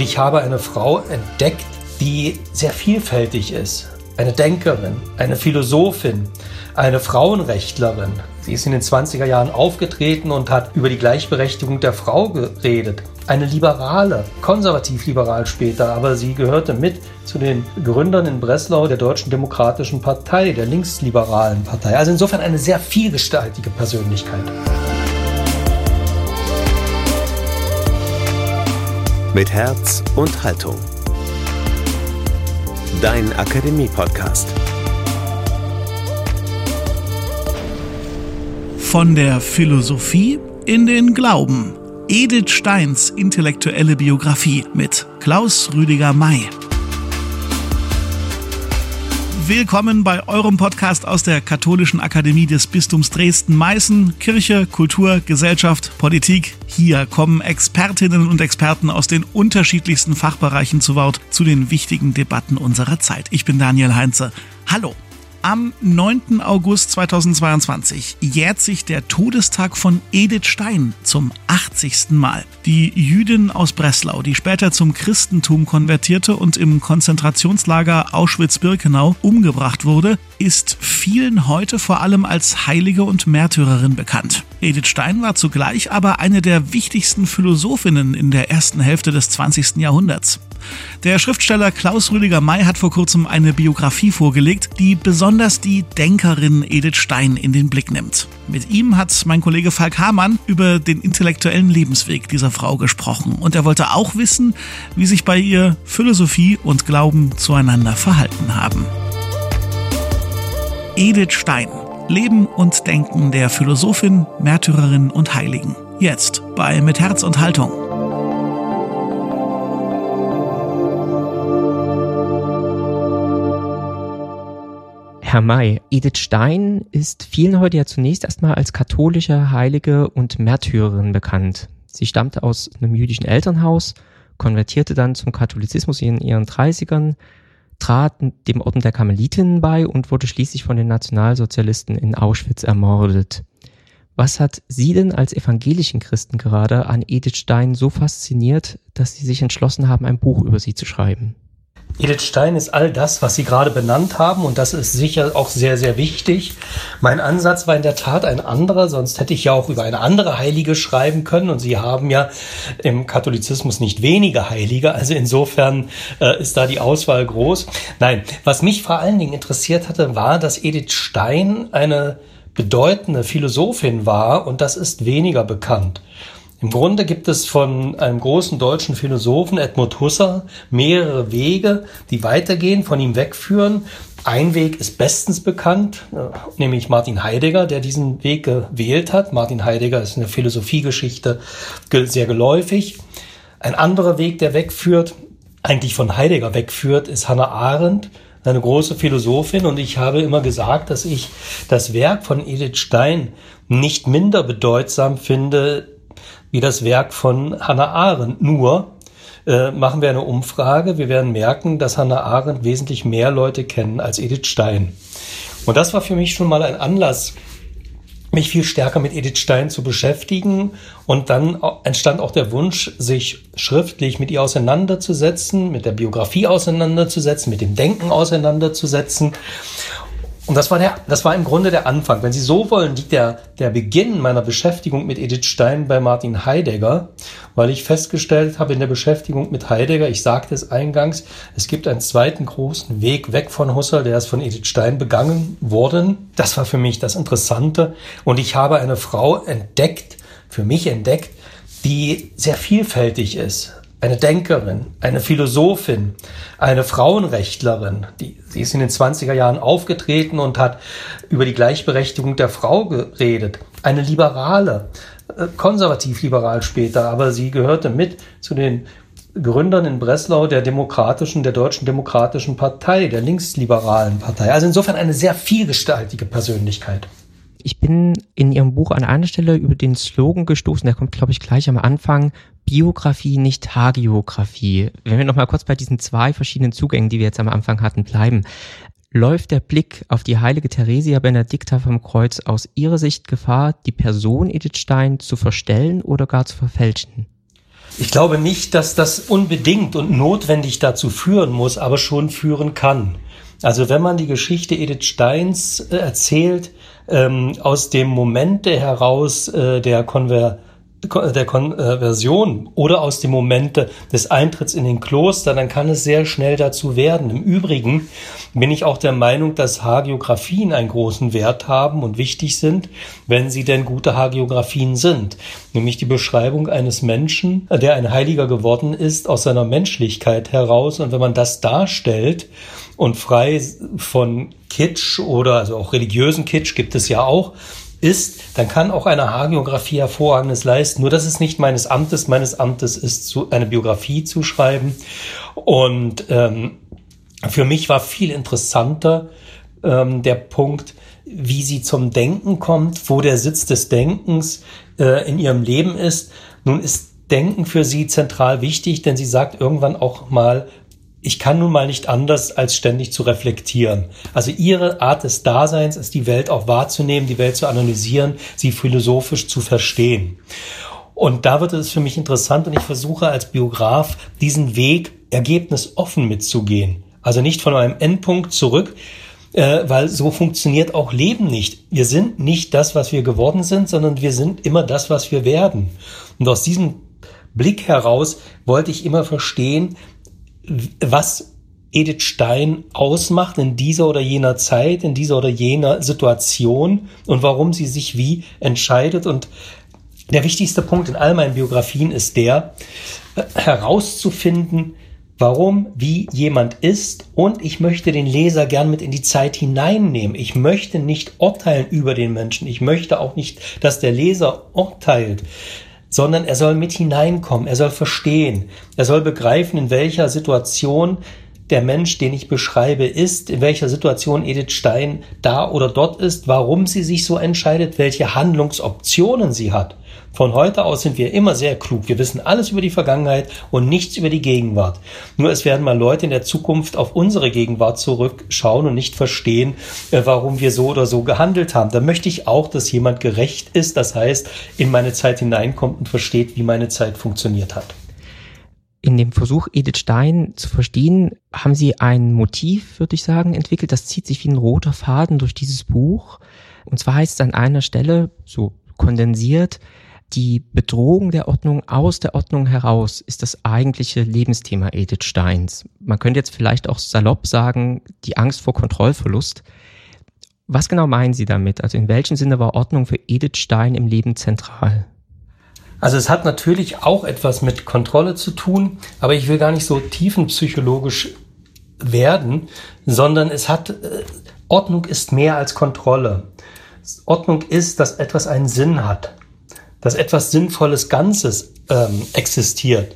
Ich habe eine Frau entdeckt, die sehr vielfältig ist. Eine Denkerin, eine Philosophin, eine Frauenrechtlerin. Sie ist in den 20er Jahren aufgetreten und hat über die Gleichberechtigung der Frau geredet. Eine Liberale, konservativ-liberal später, aber sie gehörte mit zu den Gründern in Breslau der Deutschen Demokratischen Partei, der linksliberalen Partei. Also insofern eine sehr vielgestaltige Persönlichkeit. Mit Herz und Haltung. Dein Akademie-Podcast. Von der Philosophie in den Glauben. Edith Steins intellektuelle Biografie mit Klaus Rüdiger May. Willkommen bei eurem Podcast aus der Katholischen Akademie des Bistums Dresden-Meißen. Kirche, Kultur, Gesellschaft, Politik. Hier kommen Expertinnen und Experten aus den unterschiedlichsten Fachbereichen zu Wort zu den wichtigen Debatten unserer Zeit. Ich bin Daniel Heinze. Hallo. Am 9. August 2022 jährt sich der Todestag von Edith Stein zum 80. Mal. Die Jüdin aus Breslau, die später zum Christentum konvertierte und im Konzentrationslager Auschwitz-Birkenau umgebracht wurde, ist vielen heute vor allem als Heilige und Märtyrerin bekannt. Edith Stein war zugleich aber eine der wichtigsten Philosophinnen in der ersten Hälfte des 20. Jahrhunderts. Der Schriftsteller Klaus Rüdiger May hat vor kurzem eine Biografie vorgelegt, die besonders die Denkerin Edith Stein in den Blick nimmt. Mit ihm hat mein Kollege Falk Hamann über den intellektuellen Lebensweg dieser Frau gesprochen und er wollte auch wissen, wie sich bei ihr Philosophie und Glauben zueinander verhalten haben. Edith Stein. Leben und Denken der Philosophin, Märtyrerin und Heiligen. Jetzt bei Mit Herz und Haltung. Herr May, Edith Stein ist vielen heute ja zunächst erstmal als katholische Heilige und Märtyrerin bekannt. Sie stammte aus einem jüdischen Elternhaus, konvertierte dann zum Katholizismus in ihren 30ern, trat dem Orden der Karmelitinnen bei und wurde schließlich von den Nationalsozialisten in Auschwitz ermordet. Was hat Sie denn als evangelischen Christen gerade an Edith Stein so fasziniert, dass Sie sich entschlossen haben, ein Buch über sie zu schreiben? Edith Stein ist all das, was Sie gerade benannt haben und das ist sicher auch sehr, sehr wichtig. Mein Ansatz war in der Tat ein anderer, sonst hätte ich ja auch über eine andere Heilige schreiben können und Sie haben ja im Katholizismus nicht wenige Heilige, also insofern äh, ist da die Auswahl groß. Nein, was mich vor allen Dingen interessiert hatte, war, dass Edith Stein eine bedeutende Philosophin war und das ist weniger bekannt. Im Grunde gibt es von einem großen deutschen Philosophen, Edmund Husserl, mehrere Wege, die weitergehen, von ihm wegführen. Ein Weg ist bestens bekannt, äh, nämlich Martin Heidegger, der diesen Weg gewählt hat. Martin Heidegger ist in der Philosophiegeschichte sehr geläufig. Ein anderer Weg, der wegführt, eigentlich von Heidegger wegführt, ist Hannah Arendt, eine große Philosophin. Und ich habe immer gesagt, dass ich das Werk von Edith Stein nicht minder bedeutsam finde wie das Werk von Hannah Arendt. Nur äh, machen wir eine Umfrage. Wir werden merken, dass Hannah Arendt wesentlich mehr Leute kennen als Edith Stein. Und das war für mich schon mal ein Anlass, mich viel stärker mit Edith Stein zu beschäftigen. Und dann entstand auch der Wunsch, sich schriftlich mit ihr auseinanderzusetzen, mit der Biografie auseinanderzusetzen, mit dem Denken auseinanderzusetzen. Und das war der, das war im Grunde der Anfang. Wenn Sie so wollen, liegt der, der Beginn meiner Beschäftigung mit Edith Stein bei Martin Heidegger, weil ich festgestellt habe in der Beschäftigung mit Heidegger, ich sagte es eingangs, es gibt einen zweiten großen Weg weg von Husserl, der ist von Edith Stein begangen worden. Das war für mich das Interessante. Und ich habe eine Frau entdeckt, für mich entdeckt, die sehr vielfältig ist eine Denkerin, eine Philosophin, eine Frauenrechtlerin. Die, sie ist in den 20er Jahren aufgetreten und hat über die Gleichberechtigung der Frau geredet. Eine Liberale, äh, konservativ-liberal später, aber sie gehörte mit zu den Gründern in Breslau der demokratischen, der Deutschen Demokratischen Partei, der linksliberalen Partei. Also insofern eine sehr vielgestaltige Persönlichkeit. Ich bin in Ihrem Buch an einer Stelle über den Slogan gestoßen, der kommt, glaube ich, gleich am Anfang. Biografie, nicht Hagiografie. Wenn wir nochmal kurz bei diesen zwei verschiedenen Zugängen, die wir jetzt am Anfang hatten, bleiben. Läuft der Blick auf die heilige Theresia Benedicta vom Kreuz aus Ihrer Sicht Gefahr, die Person Edith Stein zu verstellen oder gar zu verfälschen? Ich glaube nicht, dass das unbedingt und notwendig dazu führen muss, aber schon führen kann. Also wenn man die Geschichte Edith Steins äh, erzählt, ähm, aus dem Momente heraus äh, der Konver der Konversion oder aus dem Moment des Eintritts in den Kloster, dann kann es sehr schnell dazu werden. Im Übrigen bin ich auch der Meinung, dass Hagiografien einen großen Wert haben und wichtig sind, wenn sie denn gute Hagiografien sind. Nämlich die Beschreibung eines Menschen, der ein Heiliger geworden ist, aus seiner Menschlichkeit heraus. Und wenn man das darstellt und frei von Kitsch oder also auch religiösen Kitsch gibt es ja auch, ist, dann kann auch eine Hagiografie hervorragendes leisten. Nur das ist nicht meines Amtes. Meines Amtes ist zu, eine Biografie zu schreiben. Und ähm, für mich war viel interessanter ähm, der Punkt, wie sie zum Denken kommt, wo der Sitz des Denkens äh, in ihrem Leben ist. Nun ist Denken für sie zentral wichtig, denn sie sagt irgendwann auch mal, ich kann nun mal nicht anders, als ständig zu reflektieren. Also ihre Art des Daseins ist, die Welt auch wahrzunehmen, die Welt zu analysieren, sie philosophisch zu verstehen. Und da wird es für mich interessant und ich versuche als Biograf diesen Weg ergebnisoffen mitzugehen. Also nicht von einem Endpunkt zurück, äh, weil so funktioniert auch Leben nicht. Wir sind nicht das, was wir geworden sind, sondern wir sind immer das, was wir werden. Und aus diesem Blick heraus wollte ich immer verstehen, was Edith Stein ausmacht in dieser oder jener Zeit, in dieser oder jener Situation und warum sie sich wie entscheidet. Und der wichtigste Punkt in all meinen Biografien ist der, äh, herauszufinden, warum, wie jemand ist und ich möchte den Leser gern mit in die Zeit hineinnehmen. Ich möchte nicht urteilen über den Menschen. Ich möchte auch nicht, dass der Leser urteilt, sondern er soll mit hineinkommen, er soll verstehen, er soll begreifen, in welcher Situation der Mensch, den ich beschreibe, ist, in welcher Situation Edith Stein da oder dort ist, warum sie sich so entscheidet, welche Handlungsoptionen sie hat. Von heute aus sind wir immer sehr klug. Wir wissen alles über die Vergangenheit und nichts über die Gegenwart. Nur es werden mal Leute in der Zukunft auf unsere Gegenwart zurückschauen und nicht verstehen, äh, warum wir so oder so gehandelt haben. Da möchte ich auch, dass jemand gerecht ist, das heißt, in meine Zeit hineinkommt und versteht, wie meine Zeit funktioniert hat. In dem Versuch, Edith Stein zu verstehen, haben Sie ein Motiv, würde ich sagen, entwickelt. Das zieht sich wie ein roter Faden durch dieses Buch. Und zwar heißt es an einer Stelle, so kondensiert, die Bedrohung der Ordnung aus der Ordnung heraus ist das eigentliche Lebensthema Edith Steins. Man könnte jetzt vielleicht auch salopp sagen, die Angst vor Kontrollverlust. Was genau meinen Sie damit? Also in welchem Sinne war Ordnung für Edith Stein im Leben zentral? Also es hat natürlich auch etwas mit Kontrolle zu tun, aber ich will gar nicht so tiefenpsychologisch werden, sondern es hat, äh, Ordnung ist mehr als Kontrolle. Ordnung ist, dass etwas einen Sinn hat dass etwas Sinnvolles Ganzes ähm, existiert.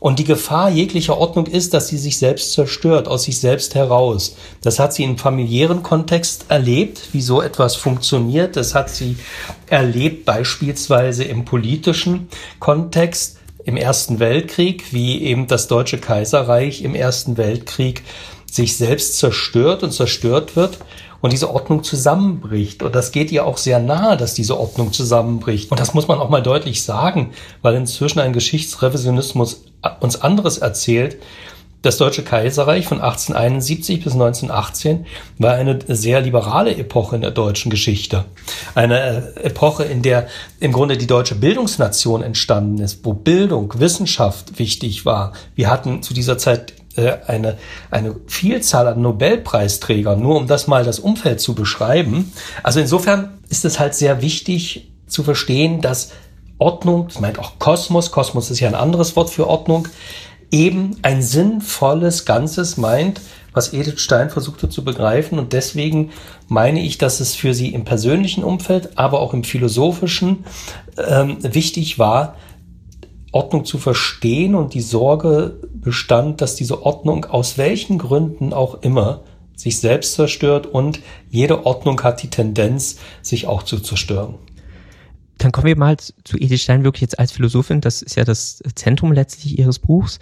Und die Gefahr jeglicher Ordnung ist, dass sie sich selbst zerstört, aus sich selbst heraus. Das hat sie im familiären Kontext erlebt, wie so etwas funktioniert. Das hat sie erlebt beispielsweise im politischen Kontext im Ersten Weltkrieg, wie eben das Deutsche Kaiserreich im Ersten Weltkrieg sich selbst zerstört und zerstört wird und diese Ordnung zusammenbricht. Und das geht ihr auch sehr nahe, dass diese Ordnung zusammenbricht. Und das muss man auch mal deutlich sagen, weil inzwischen ein Geschichtsrevisionismus uns anderes erzählt. Das Deutsche Kaiserreich von 1871 bis 1918 war eine sehr liberale Epoche in der deutschen Geschichte. Eine äh, Epoche, in der im Grunde die deutsche Bildungsnation entstanden ist, wo Bildung, Wissenschaft wichtig war. Wir hatten zu dieser Zeit äh, eine, eine Vielzahl an Nobelpreisträgern, nur um das mal das Umfeld zu beschreiben. Also insofern ist es halt sehr wichtig zu verstehen, dass Ordnung, das meint auch Kosmos, Kosmos ist ja ein anderes Wort für Ordnung, eben ein sinnvolles Ganzes meint, was Edith Stein versuchte zu begreifen. Und deswegen meine ich, dass es für sie im persönlichen Umfeld, aber auch im philosophischen ähm, wichtig war, Ordnung zu verstehen und die Sorge bestand, dass diese Ordnung aus welchen Gründen auch immer sich selbst zerstört und jede Ordnung hat die Tendenz, sich auch zu zerstören. Dann kommen wir mal zu Edith Stein wirklich jetzt als Philosophin. Das ist ja das Zentrum letztlich ihres Buchs.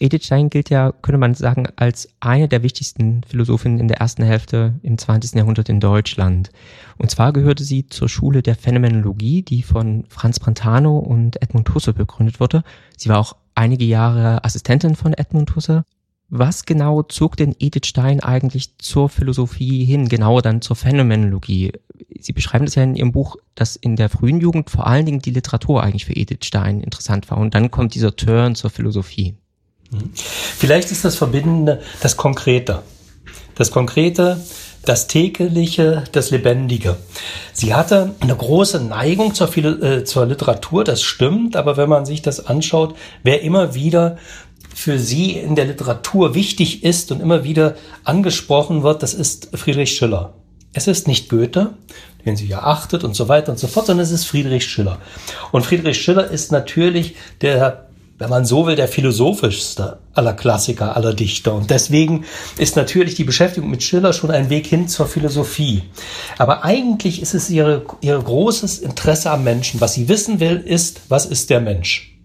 Edith Stein gilt ja, könnte man sagen, als eine der wichtigsten Philosophinnen in der ersten Hälfte im 20. Jahrhundert in Deutschland. Und zwar gehörte sie zur Schule der Phänomenologie, die von Franz Brentano und Edmund Husserl begründet wurde. Sie war auch einige Jahre Assistentin von Edmund Husserl. Was genau zog denn Edith Stein eigentlich zur Philosophie hin, genauer dann zur Phänomenologie? Sie beschreiben das ja in Ihrem Buch, dass in der frühen Jugend vor allen Dingen die Literatur eigentlich für Edith Stein interessant war. Und dann kommt dieser Turn zur Philosophie. Vielleicht ist das Verbindende das Konkrete. Das Konkrete, das Tägliche, das Lebendige. Sie hatte eine große Neigung zur, äh, zur Literatur, das stimmt, aber wenn man sich das anschaut, wer immer wieder für sie in der Literatur wichtig ist und immer wieder angesprochen wird, das ist Friedrich Schiller. Es ist nicht Goethe, den sie ja achtet und so weiter und so fort, sondern es ist Friedrich Schiller. Und Friedrich Schiller ist natürlich der, wenn man so will, der philosophischste aller Klassiker, aller Dichter. Und deswegen ist natürlich die Beschäftigung mit Schiller schon ein Weg hin zur Philosophie. Aber eigentlich ist es ihre, ihr großes Interesse am Menschen. Was sie wissen will, ist, was ist der Mensch?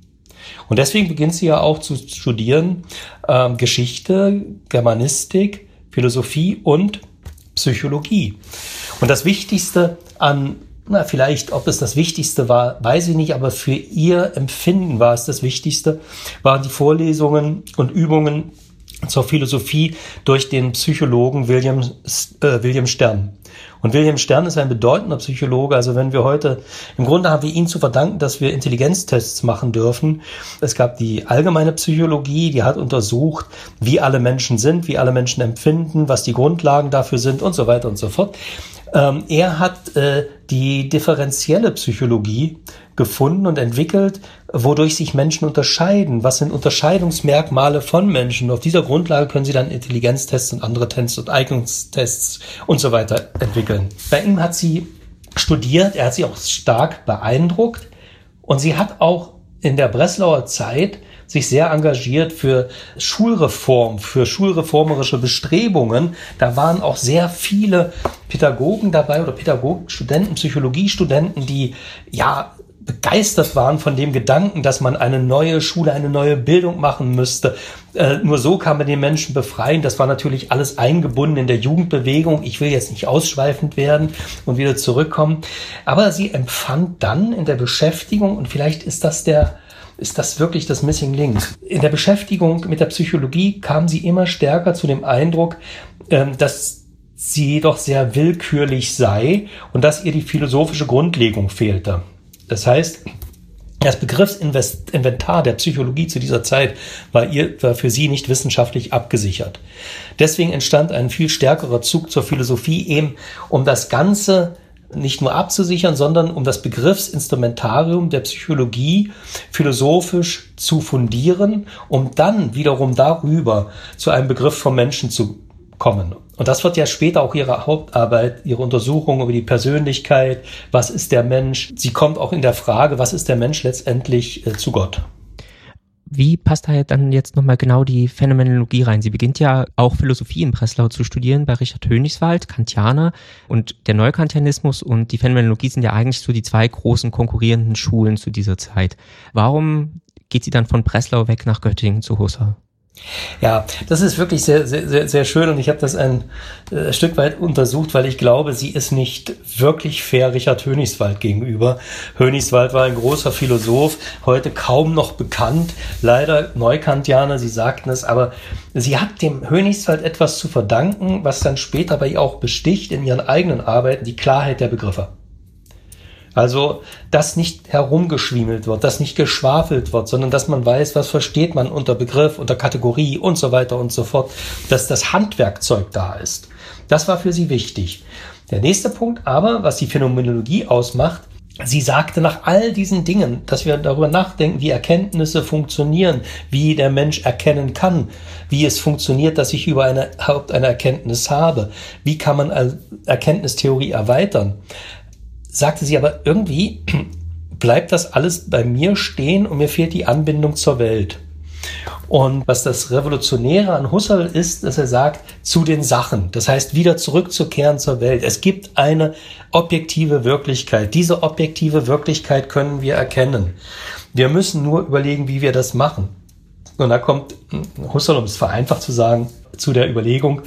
Und deswegen beginnt sie ja auch zu studieren ähm, Geschichte, Germanistik, Philosophie und Psychologie. Und das Wichtigste an, na, vielleicht, ob es das Wichtigste war, weiß ich nicht, aber für ihr Empfinden war es das Wichtigste, waren die Vorlesungen und Übungen zur Philosophie durch den Psychologen William, äh, William Stern. Und Wilhelm Stern ist ein bedeutender Psychologe. Also wenn wir heute, im Grunde haben wir ihn zu verdanken, dass wir Intelligenztests machen dürfen. Es gab die allgemeine Psychologie, die hat untersucht, wie alle Menschen sind, wie alle Menschen empfinden, was die Grundlagen dafür sind und so weiter und so fort. Ähm, er hat äh, die differenzielle Psychologie gefunden und entwickelt, wodurch sich Menschen unterscheiden. Was sind Unterscheidungsmerkmale von Menschen? Auf dieser Grundlage können sie dann Intelligenztests und andere Tests und Eignungstests und so weiter entwickeln. Bei ihm hat sie studiert, er hat sie auch stark beeindruckt und sie hat auch in der Breslauer Zeit sich sehr engagiert für Schulreform, für schulreformerische Bestrebungen. Da waren auch sehr viele Pädagogen dabei oder Pädagogikstudenten, Psychologiestudenten, die ja begeistert waren von dem Gedanken, dass man eine neue Schule, eine neue Bildung machen müsste. Äh, nur so kann man den Menschen befreien. Das war natürlich alles eingebunden in der Jugendbewegung. Ich will jetzt nicht ausschweifend werden und wieder zurückkommen. Aber sie empfand dann in der Beschäftigung, und vielleicht ist das der, ist das wirklich das Missing Link. In der Beschäftigung mit der Psychologie kam sie immer stärker zu dem Eindruck, äh, dass sie doch sehr willkürlich sei und dass ihr die philosophische Grundlegung fehlte. Das heißt, das Begriffsinventar der Psychologie zu dieser Zeit war, ihr, war für sie nicht wissenschaftlich abgesichert. Deswegen entstand ein viel stärkerer Zug zur Philosophie eben, um das Ganze nicht nur abzusichern, sondern um das Begriffsinstrumentarium der Psychologie philosophisch zu fundieren, um dann wiederum darüber zu einem Begriff vom Menschen zu kommen. Und das wird ja später auch ihre Hauptarbeit, ihre Untersuchung über die Persönlichkeit, was ist der Mensch. Sie kommt auch in der Frage, was ist der Mensch letztendlich äh, zu Gott. Wie passt da dann jetzt nochmal genau die Phänomenologie rein? Sie beginnt ja auch Philosophie in Breslau zu studieren bei Richard Hönigswald, Kantianer und der Neukantianismus und die Phänomenologie sind ja eigentlich so die zwei großen konkurrierenden Schulen zu dieser Zeit. Warum geht sie dann von Breslau weg nach Göttingen zu Husserl? Ja, das ist wirklich sehr, sehr, sehr, sehr schön und ich habe das ein äh, Stück weit untersucht, weil ich glaube, sie ist nicht wirklich fair Richard Hönigswald gegenüber. Hönigswald war ein großer Philosoph, heute kaum noch bekannt, leider Neukantianer, Sie sagten es, aber sie hat dem Hönigswald etwas zu verdanken, was dann später bei ihr auch besticht in ihren eigenen Arbeiten, die Klarheit der Begriffe. Also, dass nicht herumgeschwiemelt wird, dass nicht geschwafelt wird, sondern dass man weiß, was versteht man unter Begriff, unter Kategorie und so weiter und so fort, dass das Handwerkzeug da ist. Das war für sie wichtig. Der nächste Punkt aber, was die Phänomenologie ausmacht, Sie sagte nach all diesen Dingen, dass wir darüber nachdenken, wie Erkenntnisse funktionieren, wie der Mensch erkennen kann, wie es funktioniert, dass ich über eine, überhaupt eine Erkenntnis habe, wie kann man Erkenntnistheorie erweitern sagte sie aber irgendwie bleibt das alles bei mir stehen und mir fehlt die Anbindung zur Welt. Und was das Revolutionäre an Husserl ist, dass er sagt, zu den Sachen. Das heißt, wieder zurückzukehren zur Welt. Es gibt eine objektive Wirklichkeit. Diese objektive Wirklichkeit können wir erkennen. Wir müssen nur überlegen, wie wir das machen. Und da kommt Husserl, um es vereinfacht zu sagen, zu der Überlegung,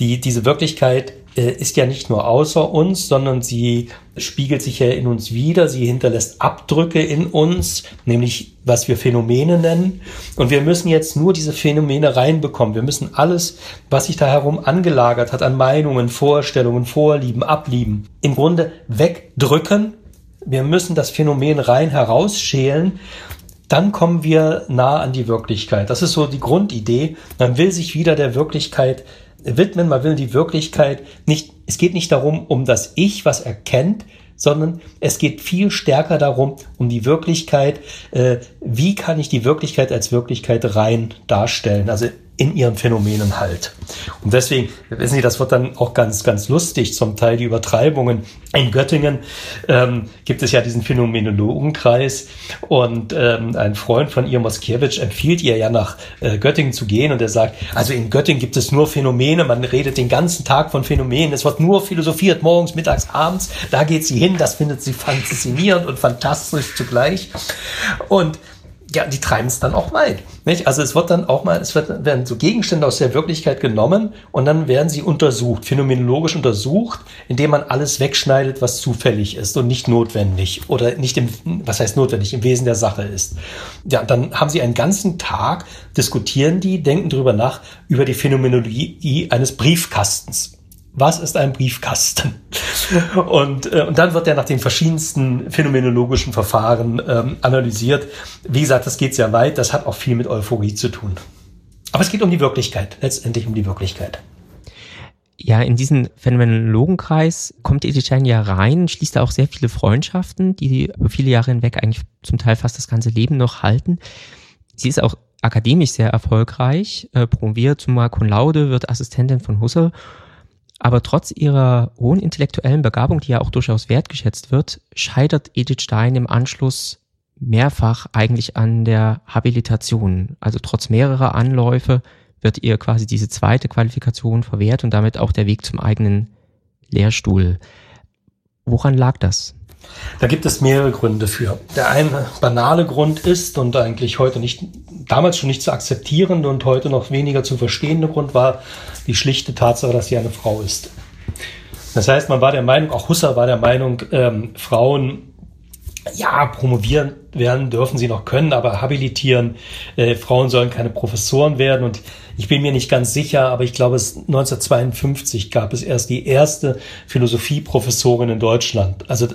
die, diese Wirklichkeit ist ja nicht nur außer uns, sondern sie spiegelt sich ja in uns wieder. Sie hinterlässt Abdrücke in uns, nämlich was wir Phänomene nennen. Und wir müssen jetzt nur diese Phänomene reinbekommen. Wir müssen alles, was sich da herum angelagert hat an Meinungen, Vorstellungen, Vorlieben, Ablieben, im Grunde wegdrücken. Wir müssen das Phänomen rein herausschälen dann kommen wir nah an die Wirklichkeit. Das ist so die Grundidee. Man will sich wieder der Wirklichkeit widmen, man will die Wirklichkeit nicht, es geht nicht darum, um das Ich, was erkennt, sondern es geht viel stärker darum, um die Wirklichkeit, äh, wie kann ich die Wirklichkeit als Wirklichkeit rein darstellen. Also in ihren Phänomenen halt. Und deswegen, wissen Sie, das wird dann auch ganz, ganz lustig, zum Teil die Übertreibungen. In Göttingen ähm, gibt es ja diesen Phänomenologenkreis. Und ähm, ein Freund von ihr, Moskiewicz, empfiehlt ihr ja nach äh, Göttingen zu gehen. Und er sagt, also in Göttingen gibt es nur Phänomene, man redet den ganzen Tag von Phänomenen, es wird nur philosophiert, morgens, mittags, abends, da geht sie hin, das findet sie faszinierend und fantastisch zugleich. Und ja, die treiben es dann auch weit. Nicht? Also es wird dann auch mal, es wird, werden so Gegenstände aus der Wirklichkeit genommen und dann werden sie untersucht, phänomenologisch untersucht, indem man alles wegschneidet, was zufällig ist und nicht notwendig oder nicht im, was heißt notwendig, im Wesen der Sache ist. Ja, dann haben sie einen ganzen Tag, diskutieren die, denken darüber nach, über die Phänomenologie eines Briefkastens was ist ein Briefkasten? Und, äh, und dann wird er nach den verschiedensten phänomenologischen Verfahren ähm, analysiert. Wie gesagt, das geht sehr weit, das hat auch viel mit Euphorie zu tun. Aber es geht um die Wirklichkeit, letztendlich um die Wirklichkeit. Ja, in diesen Phänomenologenkreis kommt Edith Stein ja rein, schließt da auch sehr viele Freundschaften, die über viele Jahre hinweg eigentlich zum Teil fast das ganze Leben noch halten. Sie ist auch akademisch sehr erfolgreich, äh, promoviert zum Cum Laude, wird Assistentin von Husserl aber trotz ihrer hohen intellektuellen Begabung, die ja auch durchaus wertgeschätzt wird, scheitert Edith Stein im Anschluss mehrfach eigentlich an der Habilitation. Also trotz mehrerer Anläufe wird ihr quasi diese zweite Qualifikation verwehrt und damit auch der Weg zum eigenen Lehrstuhl. Woran lag das? Da gibt es mehrere Gründe für. Der eine banale Grund ist und eigentlich heute nicht, damals schon nicht zu akzeptierende und heute noch weniger zu verstehende Grund war die schlichte Tatsache, dass sie eine Frau ist. Das heißt, man war der Meinung, auch Husserl war der Meinung, ähm, Frauen ja, promovieren werden dürfen sie noch können, aber habilitieren, äh, Frauen sollen keine Professoren werden und ich bin mir nicht ganz sicher, aber ich glaube, es 1952 gab es erst die erste Philosophieprofessorin in Deutschland. Also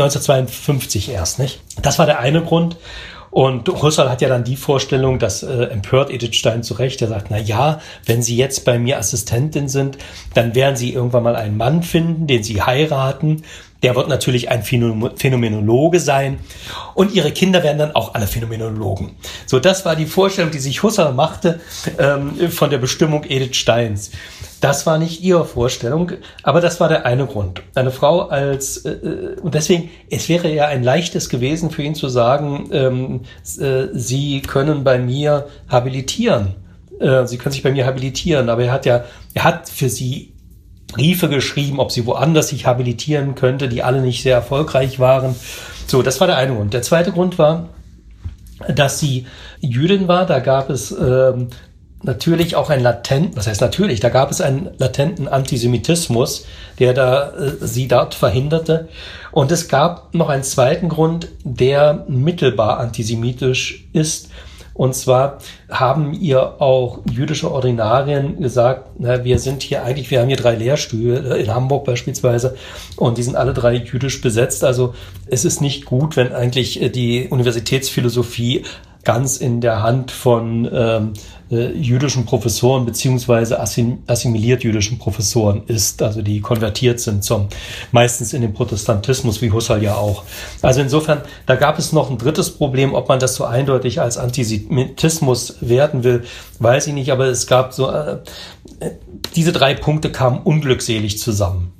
1952 erst, nicht? Das war der eine Grund. Und Husserl hat ja dann die Vorstellung, das äh, empört Edith Stein zu Recht. Er sagt, na ja, wenn Sie jetzt bei mir Assistentin sind, dann werden Sie irgendwann mal einen Mann finden, den Sie heiraten der wird natürlich ein Phänomenologe sein und ihre Kinder werden dann auch alle Phänomenologen. So, das war die Vorstellung, die sich Husserl machte ähm, von der Bestimmung Edith Steins. Das war nicht ihre Vorstellung, aber das war der eine Grund. Eine Frau als äh, äh und deswegen es wäre ja ein leichtes gewesen für ihn zu sagen, ähm, äh, Sie können bei mir habilitieren. Äh, Sie können sich bei mir habilitieren, aber er hat ja, er hat für sie Briefe geschrieben, ob sie woanders sich habilitieren könnte, die alle nicht sehr erfolgreich waren. So, das war der eine Grund. Der zweite Grund war, dass sie Jüdin war. Da gab es ähm, natürlich auch ein latent, was heißt natürlich, da gab es einen latenten Antisemitismus, der da äh, sie dort verhinderte. Und es gab noch einen zweiten Grund, der mittelbar antisemitisch ist. Und zwar haben ihr auch jüdische Ordinarien gesagt, na, wir sind hier eigentlich, wir haben hier drei Lehrstühle in Hamburg beispielsweise und die sind alle drei jüdisch besetzt. Also es ist nicht gut, wenn eigentlich die Universitätsphilosophie ganz in der Hand von ähm, äh, jüdischen Professoren beziehungsweise assim, assimiliert jüdischen Professoren ist, also die konvertiert sind zum meistens in den Protestantismus, wie Husserl ja auch. Also insofern, da gab es noch ein drittes Problem, ob man das so eindeutig als Antisemitismus werten will, weiß ich nicht, aber es gab so, äh, diese drei Punkte kamen unglückselig zusammen.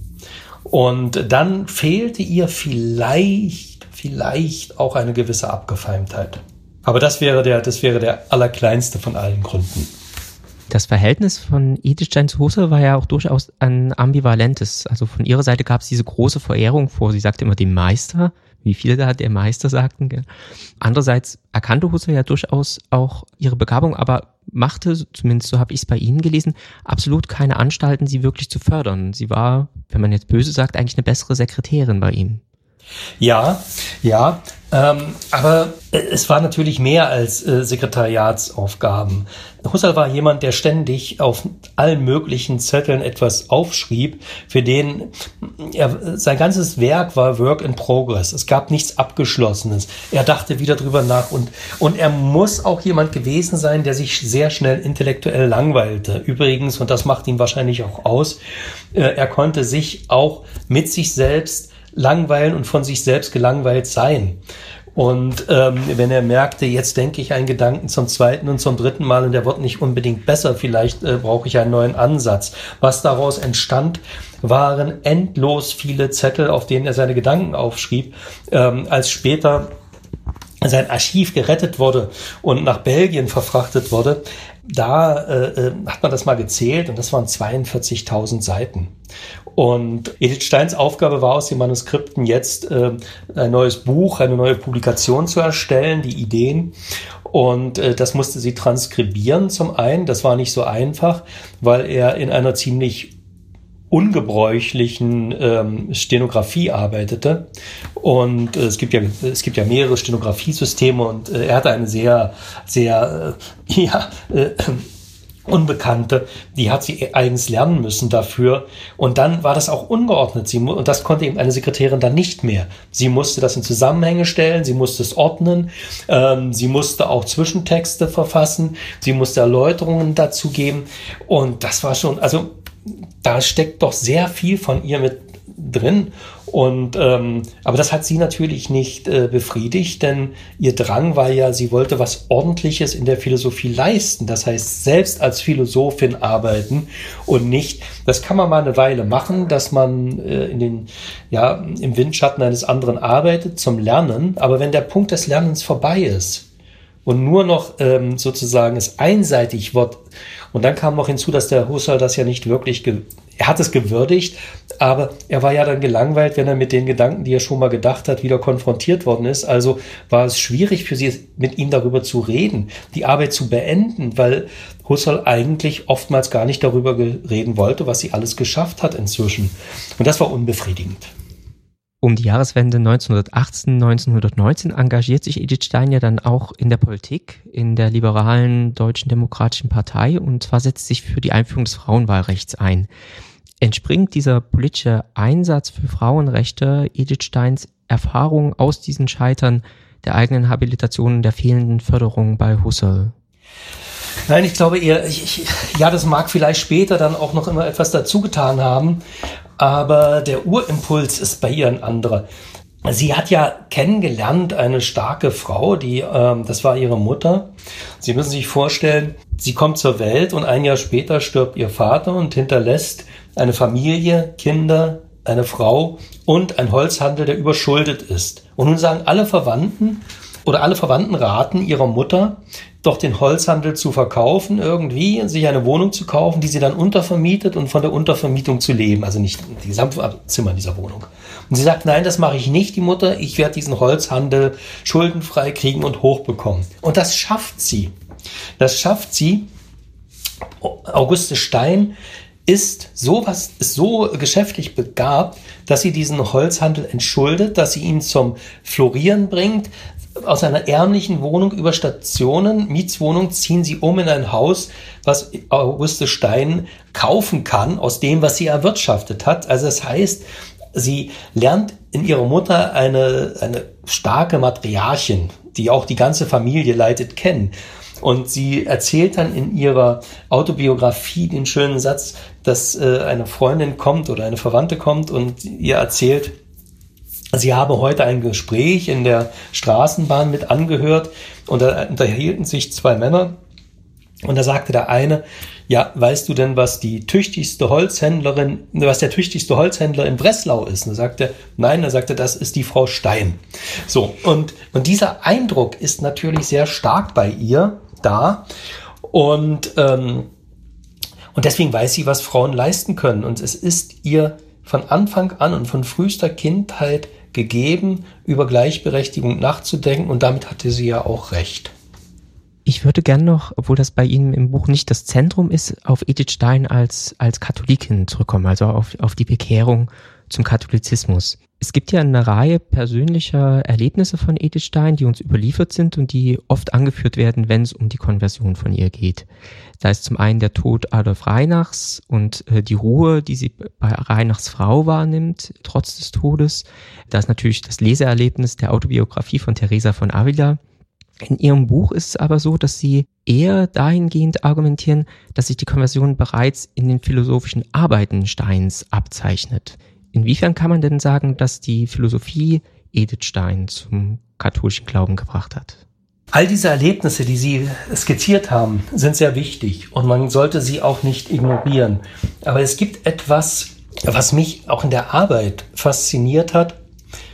Und dann fehlte ihr vielleicht, vielleicht auch eine gewisse Abgefeimtheit. Aber das wäre der, das wäre der allerkleinste von allen Gründen. Das Verhältnis von Edith Stein zu Husserl war ja auch durchaus ein ambivalentes. Also von ihrer Seite gab es diese große Verehrung vor, sie sagte immer dem Meister, wie viele da der Meister sagten. Gell? Andererseits erkannte Husserl ja durchaus auch ihre Begabung, aber machte, zumindest so habe ich es bei Ihnen gelesen, absolut keine Anstalten, sie wirklich zu fördern. Sie war, wenn man jetzt böse sagt, eigentlich eine bessere Sekretärin bei ihm. Ja, ja, ähm, aber es war natürlich mehr als äh, Sekretariatsaufgaben. Husserl war jemand, der ständig auf allen möglichen Zetteln etwas aufschrieb, für den er, sein ganzes Werk war Work in Progress. Es gab nichts Abgeschlossenes. Er dachte wieder drüber nach und, und er muss auch jemand gewesen sein, der sich sehr schnell intellektuell langweilte. Übrigens, und das macht ihn wahrscheinlich auch aus, äh, er konnte sich auch mit sich selbst langweilen und von sich selbst gelangweilt sein. Und ähm, wenn er merkte, jetzt denke ich einen Gedanken zum zweiten und zum dritten Mal und der wird nicht unbedingt besser, vielleicht äh, brauche ich einen neuen Ansatz. Was daraus entstand, waren endlos viele Zettel, auf denen er seine Gedanken aufschrieb. Ähm, als später sein Archiv gerettet wurde und nach Belgien verfrachtet wurde, da äh, äh hat man das mal gezählt und das waren 42.000 Seiten. Und Edith Steins Aufgabe war aus den Manuskripten jetzt äh, ein neues Buch, eine neue Publikation zu erstellen, die Ideen. Und äh, das musste sie transkribieren zum einen. Das war nicht so einfach, weil er in einer ziemlich ungebräuchlichen ähm, Stenografie arbeitete. Und äh, es gibt ja es gibt ja mehrere Stenografiesysteme und äh, er hatte eine sehr sehr äh, ja äh, Unbekannte, die hat sie eigens lernen müssen dafür. Und dann war das auch ungeordnet. Sie, und das konnte eben eine Sekretärin dann nicht mehr. Sie musste das in Zusammenhänge stellen, sie musste es ordnen, ähm, sie musste auch Zwischentexte verfassen, sie musste Erläuterungen dazu geben. Und das war schon, also da steckt doch sehr viel von ihr mit drin. Und ähm, aber das hat sie natürlich nicht äh, befriedigt, denn ihr Drang war ja, sie wollte was Ordentliches in der Philosophie leisten. Das heißt, selbst als Philosophin arbeiten und nicht. Das kann man mal eine Weile machen, dass man äh, in den ja im Windschatten eines anderen arbeitet zum Lernen. Aber wenn der Punkt des Lernens vorbei ist und nur noch ähm, sozusagen es einseitig wird und dann kam noch hinzu, dass der Husserl das ja nicht wirklich er hat es gewürdigt, aber er war ja dann gelangweilt, wenn er mit den Gedanken, die er schon mal gedacht hat, wieder konfrontiert worden ist. Also war es schwierig für sie, mit ihm darüber zu reden, die Arbeit zu beenden, weil Husserl eigentlich oftmals gar nicht darüber reden wollte, was sie alles geschafft hat inzwischen. Und das war unbefriedigend. Um die Jahreswende 1918, 1919 engagiert sich Edith Stein ja dann auch in der Politik, in der liberalen Deutschen Demokratischen Partei und zwar setzt sich für die Einführung des Frauenwahlrechts ein. Entspringt dieser politische Einsatz für Frauenrechte Edith Steins Erfahrung aus diesen Scheitern der eigenen Habilitation der fehlenden Förderung bei Husserl? Nein, ich glaube eher, ich, ich, ja, das mag vielleicht später dann auch noch immer etwas dazu getan haben, aber der Urimpuls ist bei ihr ein anderer. Sie hat ja kennengelernt eine starke Frau, die ähm, das war ihre Mutter. Sie müssen sich vorstellen, sie kommt zur Welt und ein Jahr später stirbt ihr Vater und hinterlässt eine Familie, Kinder, eine Frau und ein Holzhandel, der überschuldet ist. Und nun sagen alle Verwandten oder alle Verwandten raten ihrer Mutter, doch den Holzhandel zu verkaufen irgendwie, sich eine Wohnung zu kaufen, die sie dann untervermietet und von der Untervermietung zu leben, also nicht die Gesamtzimmer dieser Wohnung. Und sie sagt, nein, das mache ich nicht, die Mutter, ich werde diesen Holzhandel schuldenfrei kriegen und hochbekommen. Und das schafft sie. Das schafft sie. Auguste Stein ist sowas, ist so geschäftlich begabt, dass sie diesen Holzhandel entschuldet, dass sie ihn zum Florieren bringt. Aus einer ärmlichen Wohnung über Stationen, Mietswohnung, ziehen sie um in ein Haus, was Auguste Stein kaufen kann, aus dem, was sie erwirtschaftet hat. Also das heißt, sie lernt in ihrer Mutter eine, eine starke Matriarchin, die auch die ganze Familie leitet, kennen. Und sie erzählt dann in ihrer Autobiografie den schönen Satz, dass äh, eine Freundin kommt oder eine Verwandte kommt und ihr erzählt, sie habe heute ein Gespräch in der Straßenbahn mit angehört und da unterhielten sich zwei Männer Und da sagte der eine, ja, weißt du denn, was die tüchtigste Holzhändlerin, was der tüchtigste Holzhändler in Breslau ist? Und er sagte, nein, er sagte, das ist die Frau Stein. So, und, und dieser Eindruck ist natürlich sehr stark bei ihr da. Und, ähm, und deswegen weiß sie, was Frauen leisten können. Und es ist ihr von Anfang an und von frühester Kindheit gegeben, über Gleichberechtigung nachzudenken. Und damit hatte sie ja auch recht. Ich würde gern noch, obwohl das bei Ihnen im Buch nicht das Zentrum ist, auf Edith Stein als, als Katholikin zurückkommen, also auf, auf die Bekehrung zum Katholizismus. Es gibt ja eine Reihe persönlicher Erlebnisse von Edith Stein, die uns überliefert sind und die oft angeführt werden, wenn es um die Konversion von ihr geht. Da ist zum einen der Tod Adolf Reinachs und äh, die Ruhe, die sie bei Reinachs Frau wahrnimmt, trotz des Todes. Da ist natürlich das Leseerlebnis der Autobiografie von Teresa von Avila in ihrem Buch ist es aber so, dass sie eher dahingehend argumentieren, dass sich die Konversion bereits in den philosophischen Arbeiten Steins abzeichnet. Inwiefern kann man denn sagen, dass die Philosophie Edith Stein zum katholischen Glauben gebracht hat? All diese Erlebnisse, die Sie skizziert haben, sind sehr wichtig und man sollte sie auch nicht ignorieren. Aber es gibt etwas, was mich auch in der Arbeit fasziniert hat,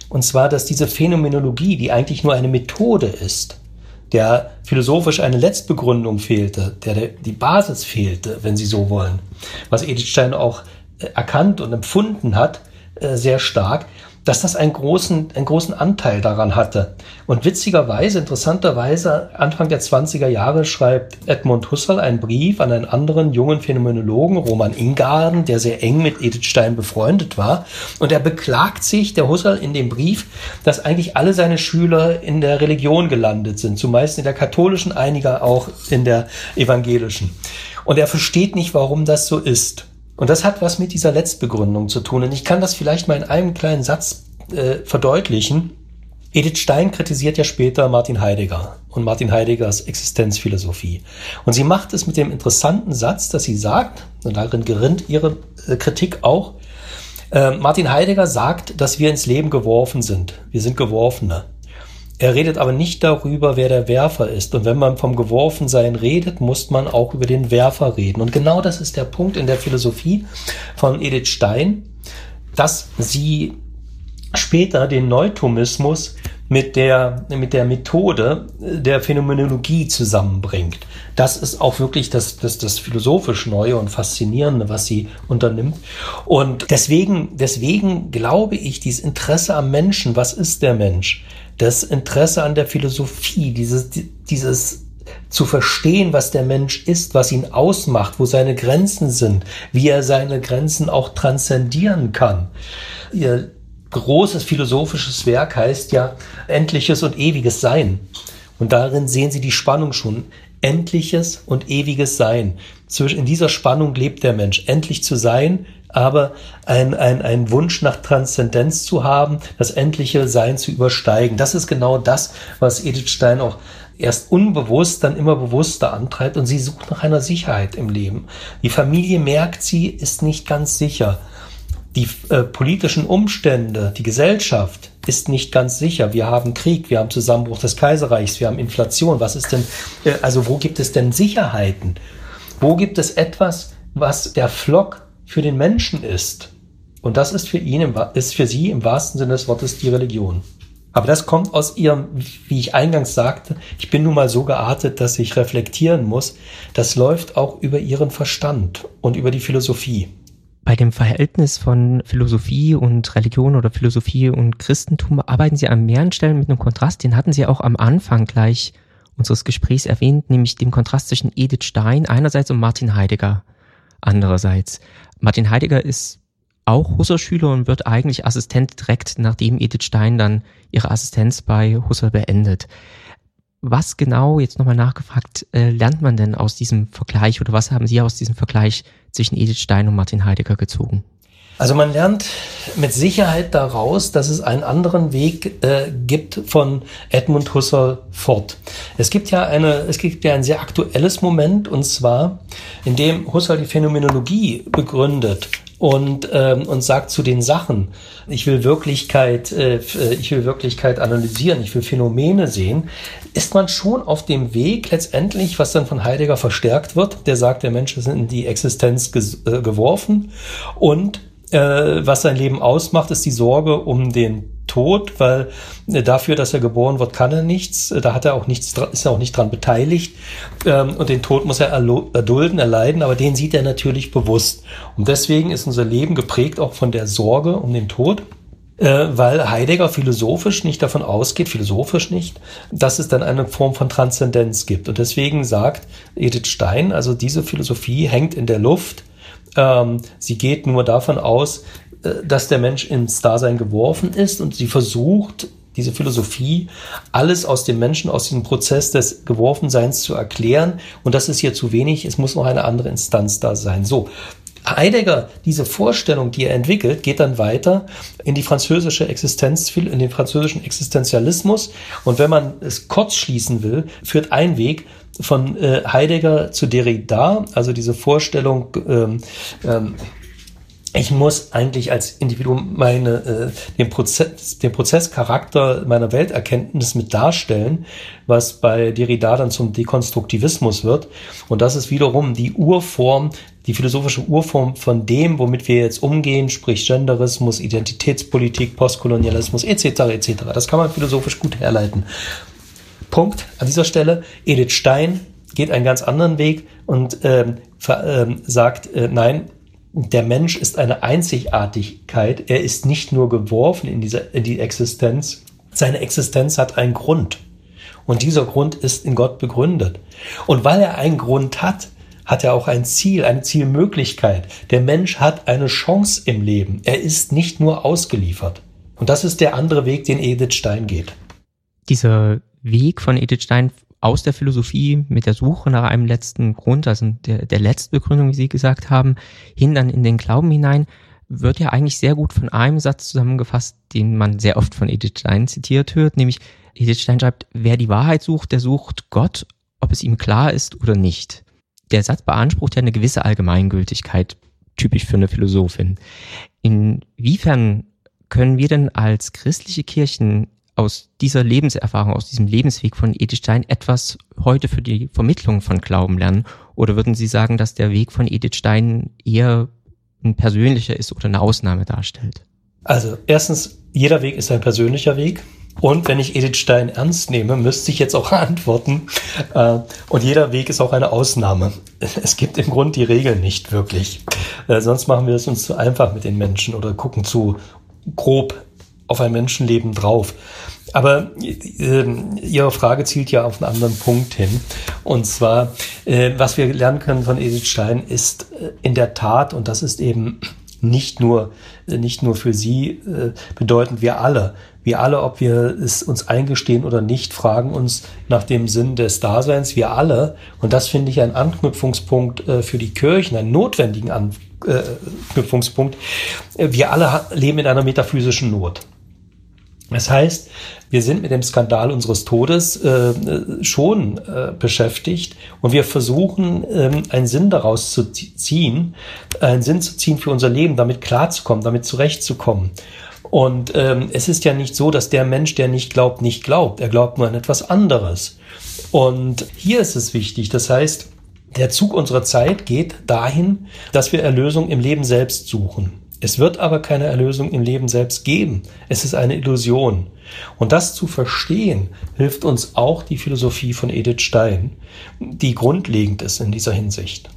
und zwar, dass diese Phänomenologie, die eigentlich nur eine Methode ist, der philosophisch eine Letztbegründung fehlte, der die Basis fehlte, wenn Sie so wollen, was Edith Stein auch erkannt und empfunden hat, äh, sehr stark, dass das einen großen, einen großen Anteil daran hatte. Und witzigerweise, interessanterweise, Anfang der 20er Jahre schreibt Edmund Husserl einen Brief an einen anderen jungen Phänomenologen, Roman Ingarden, der sehr eng mit Edith Stein befreundet war. Und er beklagt sich, der Husserl, in dem Brief, dass eigentlich alle seine Schüler in der Religion gelandet sind, zumeist in der katholischen, einiger auch in der evangelischen. Und er versteht nicht, warum das so ist. Und das hat was mit dieser Letztbegründung zu tun. Und ich kann das vielleicht mal in einem kleinen Satz äh, verdeutlichen. Edith Stein kritisiert ja später Martin Heidegger und Martin Heideggers Existenzphilosophie. Und sie macht es mit dem interessanten Satz, dass sie sagt, und darin gerinnt ihre äh, Kritik auch, äh, Martin Heidegger sagt, dass wir ins Leben geworfen sind. Wir sind Geworfene. Er redet aber nicht darüber, wer der Werfer ist. Und wenn man vom Geworfensein redet, muss man auch über den Werfer reden. Und genau das ist der Punkt in der Philosophie von Edith Stein, dass sie später den Neutomismus mit der, mit der Methode der Phänomenologie zusammenbringt. Das ist auch wirklich das, das, das philosophisch Neue und Faszinierende, was sie unternimmt. Und deswegen, deswegen glaube ich, dieses Interesse am Menschen, was ist der Mensch? Das Interesse an der Philosophie, dieses, dieses zu verstehen, was der Mensch ist, was ihn ausmacht, wo seine Grenzen sind, wie er seine Grenzen auch transzendieren kann. Ihr großes philosophisches Werk heißt ja Endliches und Ewiges Sein. Und darin sehen Sie die Spannung schon. Endliches und ewiges Sein. In dieser Spannung lebt der Mensch. Endlich zu sein, aber ein, ein, ein Wunsch nach Transzendenz zu haben, das endliche Sein zu übersteigen. Das ist genau das, was Edith Stein auch erst unbewusst, dann immer bewusster antreibt und sie sucht nach einer Sicherheit im Leben. Die Familie merkt, sie ist nicht ganz sicher. Die äh, politischen Umstände, die Gesellschaft ist nicht ganz sicher. Wir haben Krieg, wir haben Zusammenbruch des Kaiserreichs, wir haben Inflation. Was ist denn, äh, also wo gibt es denn Sicherheiten? Wo gibt es etwas, was der Flock für den Menschen ist. Und das ist für ihn, ist für sie im wahrsten Sinne des Wortes die Religion. Aber das kommt aus ihrem, wie ich eingangs sagte, ich bin nun mal so geartet, dass ich reflektieren muss. Das läuft auch über ihren Verstand und über die Philosophie. Bei dem Verhältnis von Philosophie und Religion oder Philosophie und Christentum arbeiten Sie an mehreren Stellen mit einem Kontrast. Den hatten Sie auch am Anfang gleich unseres Gesprächs erwähnt, nämlich dem Kontrast zwischen Edith Stein einerseits und Martin Heidegger andererseits. Martin Heidegger ist auch Husserl-Schüler und wird eigentlich Assistent direkt, nachdem Edith Stein dann ihre Assistenz bei Husserl beendet. Was genau, jetzt nochmal nachgefragt, äh, lernt man denn aus diesem Vergleich oder was haben Sie aus diesem Vergleich zwischen Edith Stein und Martin Heidegger gezogen? Also man lernt mit Sicherheit daraus, dass es einen anderen Weg äh, gibt von Edmund Husserl fort. Es gibt ja eine, es gibt ja ein sehr aktuelles Moment und zwar, in dem Husserl die Phänomenologie begründet und, ähm, und sagt zu den Sachen, ich will Wirklichkeit, äh, ich will Wirklichkeit analysieren, ich will Phänomene sehen, ist man schon auf dem Weg letztendlich, was dann von Heidegger verstärkt wird, der sagt, der Mensch ist in die Existenz äh, geworfen und äh, was sein Leben ausmacht, ist die Sorge um den Tod, weil äh, dafür, dass er geboren wird, kann er nichts. Äh, da hat er auch nichts, ist er auch nicht dran beteiligt. Ähm, und den Tod muss er erdulden, erleiden, aber den sieht er natürlich bewusst. Und deswegen ist unser Leben geprägt auch von der Sorge um den Tod äh, weil Heidegger philosophisch nicht davon ausgeht, philosophisch nicht, dass es dann eine Form von Transzendenz gibt. Und deswegen sagt Edith Stein, also diese Philosophie hängt in der Luft. Ähm, sie geht nur davon aus, äh, dass der Mensch ins Dasein geworfen ist und sie versucht, diese Philosophie, alles aus dem Menschen, aus diesem Prozess des Geworfenseins zu erklären. Und das ist hier zu wenig. Es muss noch eine andere Instanz da sein. So. Heidegger, diese Vorstellung, die er entwickelt, geht dann weiter in die französische Existenz, in den französischen Existenzialismus. Und wenn man es kurz schließen will, führt ein Weg von äh, Heidegger zu Derrida, also diese Vorstellung, ähm, ähm, ich muss eigentlich als Individuum meine, äh, den, Prozess, den Prozesscharakter meiner Welterkenntnis mit darstellen, was bei Derrida dann zum Dekonstruktivismus wird. Und das ist wiederum die Urform, die philosophische Urform von dem, womit wir jetzt umgehen, sprich Genderismus, Identitätspolitik, Postkolonialismus etc. etc. Das kann man philosophisch gut herleiten. Punkt an dieser Stelle. Edith Stein geht einen ganz anderen Weg und ähm, ähm, sagt, äh, nein, der Mensch ist eine Einzigartigkeit. Er ist nicht nur geworfen in, dieser, in die Existenz. Seine Existenz hat einen Grund. Und dieser Grund ist in Gott begründet. Und weil er einen Grund hat, hat er auch ein Ziel, eine Zielmöglichkeit. Der Mensch hat eine Chance im Leben. Er ist nicht nur ausgeliefert. Und das ist der andere Weg, den Edith Stein geht. Dieser Weg von Edith Stein aus der Philosophie mit der Suche nach einem letzten Grund, also der, der Letztbegründung, wie Sie gesagt haben, hin dann in den Glauben hinein, wird ja eigentlich sehr gut von einem Satz zusammengefasst, den man sehr oft von Edith Stein zitiert hört, nämlich Edith Stein schreibt, wer die Wahrheit sucht, der sucht Gott, ob es ihm klar ist oder nicht. Der Satz beansprucht ja eine gewisse Allgemeingültigkeit, typisch für eine Philosophin. Inwiefern können wir denn als christliche Kirchen aus dieser Lebenserfahrung, aus diesem Lebensweg von Edith Stein etwas heute für die Vermittlung von Glauben lernen? Oder würden Sie sagen, dass der Weg von Edith Stein eher ein persönlicher ist oder eine Ausnahme darstellt? Also erstens, jeder Weg ist ein persönlicher Weg. Und wenn ich Edith Stein ernst nehme, müsste ich jetzt auch antworten. Äh, und jeder Weg ist auch eine Ausnahme. Es gibt im Grund die Regeln nicht wirklich. Äh, sonst machen wir es uns zu einfach mit den Menschen oder gucken zu grob auf ein Menschenleben drauf. Aber äh, Ihre Frage zielt ja auf einen anderen Punkt hin. Und zwar, äh, was wir lernen können von Edith Stein, ist äh, in der Tat, und das ist eben nicht nur, äh, nicht nur für Sie äh, bedeutend, wir alle, wir alle, ob wir es uns eingestehen oder nicht, fragen uns nach dem Sinn des Daseins. Wir alle, und das finde ich ein Anknüpfungspunkt äh, für die Kirchen, einen notwendigen Anknüpfungspunkt. Wir alle leben in einer metaphysischen Not. Das heißt, wir sind mit dem Skandal unseres Todes äh, schon äh, beschäftigt und wir versuchen, ähm, einen Sinn daraus zu ziehen, einen Sinn zu ziehen für unser Leben, damit klarzukommen, damit zurechtzukommen. Und ähm, es ist ja nicht so, dass der Mensch, der nicht glaubt, nicht glaubt. Er glaubt nur an etwas anderes. Und hier ist es wichtig. Das heißt, der Zug unserer Zeit geht dahin, dass wir Erlösung im Leben selbst suchen. Es wird aber keine Erlösung im Leben selbst geben. Es ist eine Illusion. Und das zu verstehen, hilft uns auch die Philosophie von Edith Stein, die grundlegend ist in dieser Hinsicht.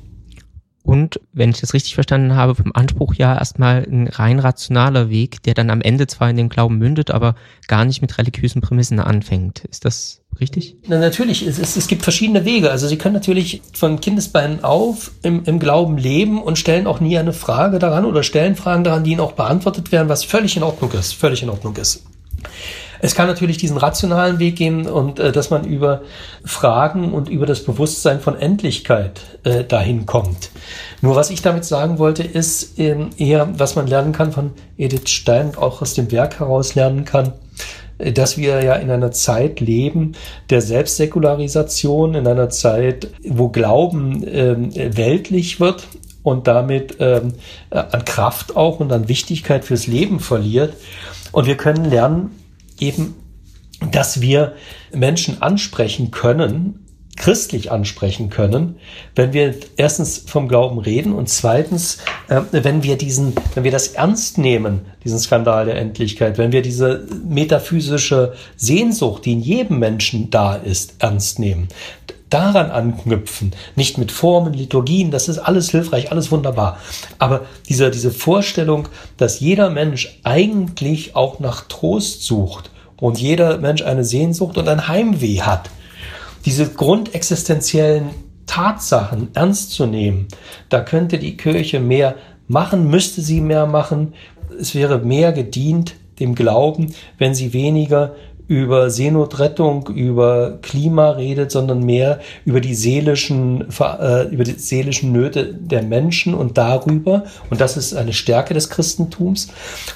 Und, wenn ich das richtig verstanden habe, vom Anspruch ja erstmal ein rein rationaler Weg, der dann am Ende zwar in den Glauben mündet, aber gar nicht mit religiösen Prämissen anfängt. Ist das richtig? Na, natürlich, es, es, es gibt verschiedene Wege. Also Sie können natürlich von Kindesbeinen auf im, im Glauben leben und stellen auch nie eine Frage daran oder stellen Fragen daran, die Ihnen auch beantwortet werden, was völlig in Ordnung ist. Völlig in Ordnung ist. Es kann natürlich diesen rationalen Weg gehen und äh, dass man über Fragen und über das Bewusstsein von Endlichkeit äh, dahin kommt. Nur was ich damit sagen wollte, ist ähm, eher, was man lernen kann von Edith Stein, auch aus dem Werk heraus lernen kann, äh, dass wir ja in einer Zeit leben der Selbstsäkularisation, in einer Zeit, wo Glauben äh, weltlich wird und damit ähm, äh, an Kraft auch und an Wichtigkeit fürs Leben verliert. Und wir können lernen, eben, dass wir Menschen ansprechen können, christlich ansprechen können, wenn wir erstens vom Glauben reden und zweitens, äh, wenn wir diesen, wenn wir das ernst nehmen, diesen Skandal der Endlichkeit, wenn wir diese metaphysische Sehnsucht, die in jedem Menschen da ist, ernst nehmen, daran anknüpfen, nicht mit Formen, Liturgien, das ist alles hilfreich, alles wunderbar. Aber diese, diese Vorstellung, dass jeder Mensch eigentlich auch nach Trost sucht und jeder Mensch eine Sehnsucht und ein Heimweh hat, diese grundexistenziellen Tatsachen ernst zu nehmen, da könnte die Kirche mehr machen, müsste sie mehr machen. Es wäre mehr gedient dem Glauben, wenn sie weniger über Seenotrettung, über Klima redet, sondern mehr über die seelischen, äh, über die seelischen Nöte der Menschen und darüber, und das ist eine Stärke des Christentums,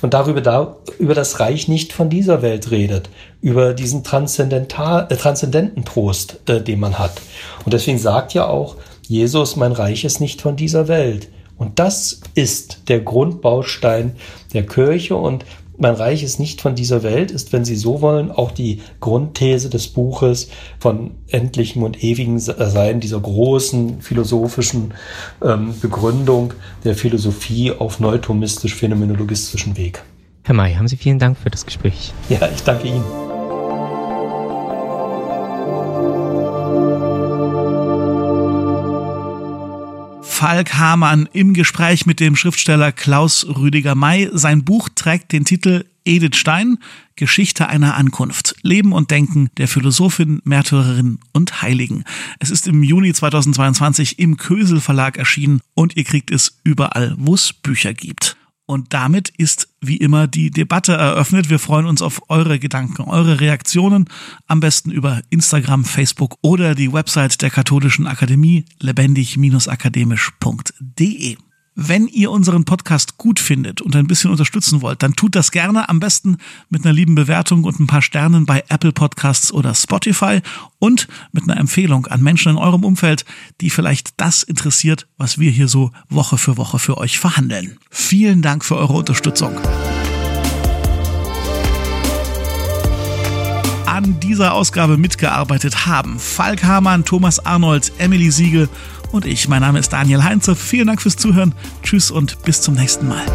und darüber, da, über das Reich nicht von dieser Welt redet, über diesen transzendental, äh, transzendenten Trost, äh, den man hat. Und deswegen sagt ja auch Jesus, mein Reich ist nicht von dieser Welt. Und das ist der Grundbaustein der Kirche und mein Reich ist nicht von dieser Welt, ist, wenn Sie so wollen, auch die Grundthese des Buches von endlichem und ewigem Sein, dieser großen philosophischen ähm, Begründung der Philosophie auf neutomistisch-phänomenologistischen Weg. Herr May, haben Sie vielen Dank für das Gespräch. Ja, ich danke Ihnen. Falk Hamann im Gespräch mit dem Schriftsteller Klaus Rüdiger May. Sein Buch trägt den Titel Edith Stein, Geschichte einer Ankunft. Leben und Denken der Philosophin, Märtyrerin und Heiligen. Es ist im Juni 2022 im Kösel Verlag erschienen und ihr kriegt es überall, wo es Bücher gibt. Und damit ist wie immer die Debatte eröffnet. Wir freuen uns auf eure Gedanken, eure Reaktionen. Am besten über Instagram, Facebook oder die Website der Katholischen Akademie lebendig-akademisch.de. Wenn ihr unseren Podcast gut findet und ein bisschen unterstützen wollt, dann tut das gerne am besten mit einer lieben Bewertung und ein paar Sternen bei Apple Podcasts oder Spotify und mit einer Empfehlung an Menschen in eurem Umfeld, die vielleicht das interessiert, was wir hier so Woche für Woche für euch verhandeln. Vielen Dank für eure Unterstützung. An dieser Ausgabe mitgearbeitet haben Falk Hamann, Thomas Arnold, Emily Siegel und ich. Mein Name ist Daniel Heinze. Vielen Dank fürs Zuhören. Tschüss und bis zum nächsten Mal.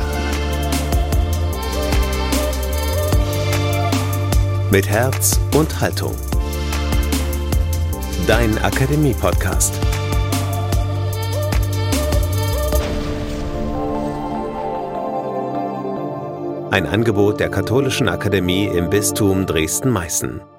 Mit Herz und Haltung. Dein Akademie-Podcast. Ein Angebot der Katholischen Akademie im Bistum Dresden-Meißen.